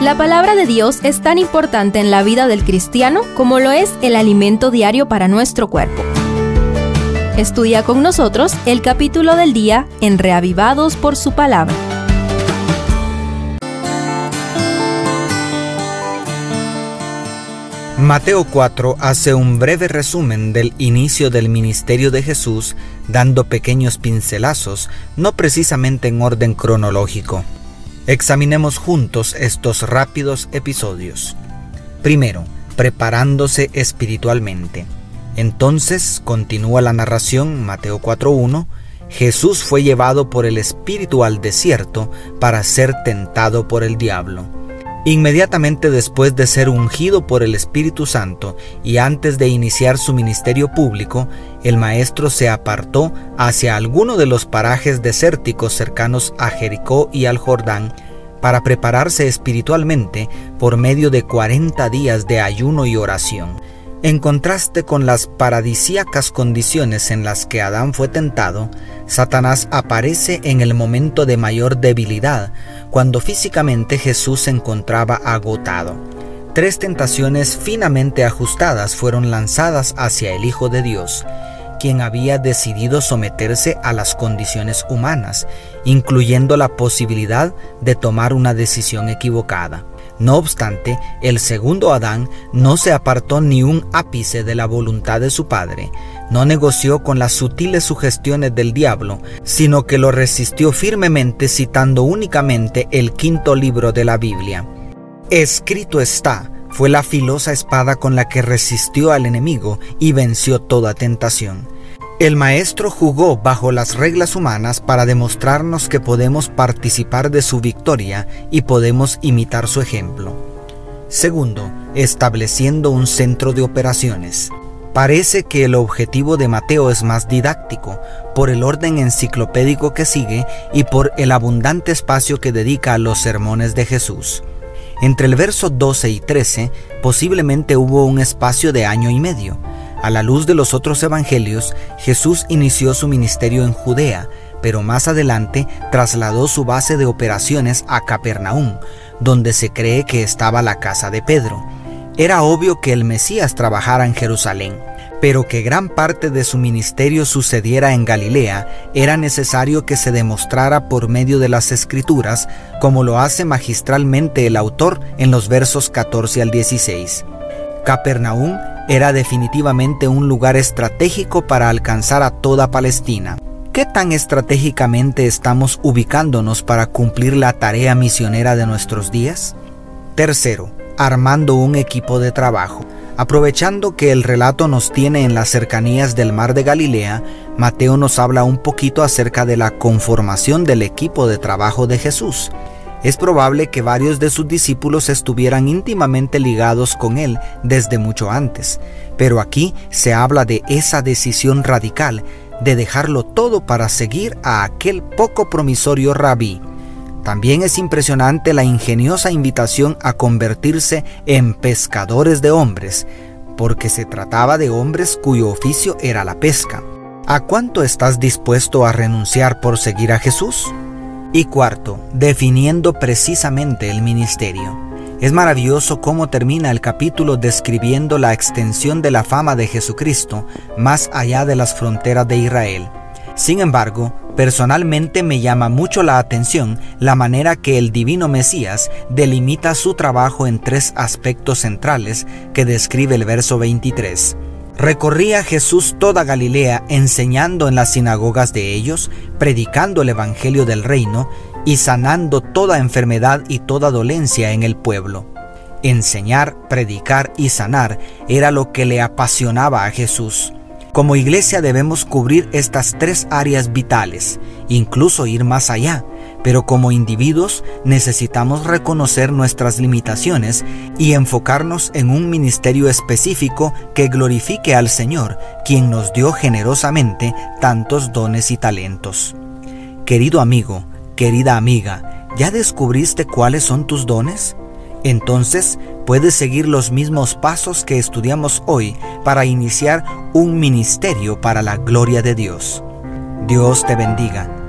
La palabra de Dios es tan importante en la vida del cristiano como lo es el alimento diario para nuestro cuerpo. Estudia con nosotros el capítulo del día en Reavivados por su palabra. Mateo 4 hace un breve resumen del inicio del ministerio de Jesús, dando pequeños pincelazos, no precisamente en orden cronológico. Examinemos juntos estos rápidos episodios. Primero, preparándose espiritualmente. Entonces, continúa la narración, Mateo 4.1, Jesús fue llevado por el Espíritu al desierto para ser tentado por el diablo. Inmediatamente después de ser ungido por el Espíritu Santo y antes de iniciar su ministerio público, el Maestro se apartó hacia alguno de los parajes desérticos cercanos a Jericó y al Jordán para prepararse espiritualmente por medio de 40 días de ayuno y oración. En contraste con las paradisíacas condiciones en las que Adán fue tentado, Satanás aparece en el momento de mayor debilidad, cuando físicamente Jesús se encontraba agotado. Tres tentaciones finamente ajustadas fueron lanzadas hacia el Hijo de Dios, quien había decidido someterse a las condiciones humanas, incluyendo la posibilidad de tomar una decisión equivocada. No obstante, el segundo Adán no se apartó ni un ápice de la voluntad de su padre, no negoció con las sutiles sugestiones del diablo, sino que lo resistió firmemente citando únicamente el quinto libro de la Biblia. Escrito está, fue la filosa espada con la que resistió al enemigo y venció toda tentación. El maestro jugó bajo las reglas humanas para demostrarnos que podemos participar de su victoria y podemos imitar su ejemplo. Segundo, estableciendo un centro de operaciones. Parece que el objetivo de Mateo es más didáctico, por el orden enciclopédico que sigue y por el abundante espacio que dedica a los sermones de Jesús. Entre el verso 12 y 13 posiblemente hubo un espacio de año y medio. A la luz de los otros evangelios, Jesús inició su ministerio en Judea, pero más adelante trasladó su base de operaciones a Capernaum, donde se cree que estaba la casa de Pedro. Era obvio que el Mesías trabajara en Jerusalén, pero que gran parte de su ministerio sucediera en Galilea, era necesario que se demostrara por medio de las escrituras, como lo hace magistralmente el autor en los versos 14 al 16. Capernaum era definitivamente un lugar estratégico para alcanzar a toda Palestina. ¿Qué tan estratégicamente estamos ubicándonos para cumplir la tarea misionera de nuestros días? Tercero, armando un equipo de trabajo. Aprovechando que el relato nos tiene en las cercanías del mar de Galilea, Mateo nos habla un poquito acerca de la conformación del equipo de trabajo de Jesús. Es probable que varios de sus discípulos estuvieran íntimamente ligados con él desde mucho antes, pero aquí se habla de esa decisión radical de dejarlo todo para seguir a aquel poco promisorio rabí. También es impresionante la ingeniosa invitación a convertirse en pescadores de hombres, porque se trataba de hombres cuyo oficio era la pesca. ¿A cuánto estás dispuesto a renunciar por seguir a Jesús? Y cuarto, definiendo precisamente el ministerio. Es maravilloso cómo termina el capítulo describiendo la extensión de la fama de Jesucristo más allá de las fronteras de Israel. Sin embargo, personalmente me llama mucho la atención la manera que el divino Mesías delimita su trabajo en tres aspectos centrales que describe el verso 23. Recorría Jesús toda Galilea enseñando en las sinagogas de ellos, predicando el Evangelio del reino y sanando toda enfermedad y toda dolencia en el pueblo. Enseñar, predicar y sanar era lo que le apasionaba a Jesús. Como iglesia debemos cubrir estas tres áreas vitales, incluso ir más allá, pero como individuos necesitamos reconocer nuestras limitaciones y enfocarnos en un ministerio específico que glorifique al Señor, quien nos dio generosamente tantos dones y talentos. Querido amigo, querida amiga, ¿ya descubriste cuáles son tus dones? Entonces puedes seguir los mismos pasos que estudiamos hoy para iniciar un ministerio para la gloria de Dios. Dios te bendiga,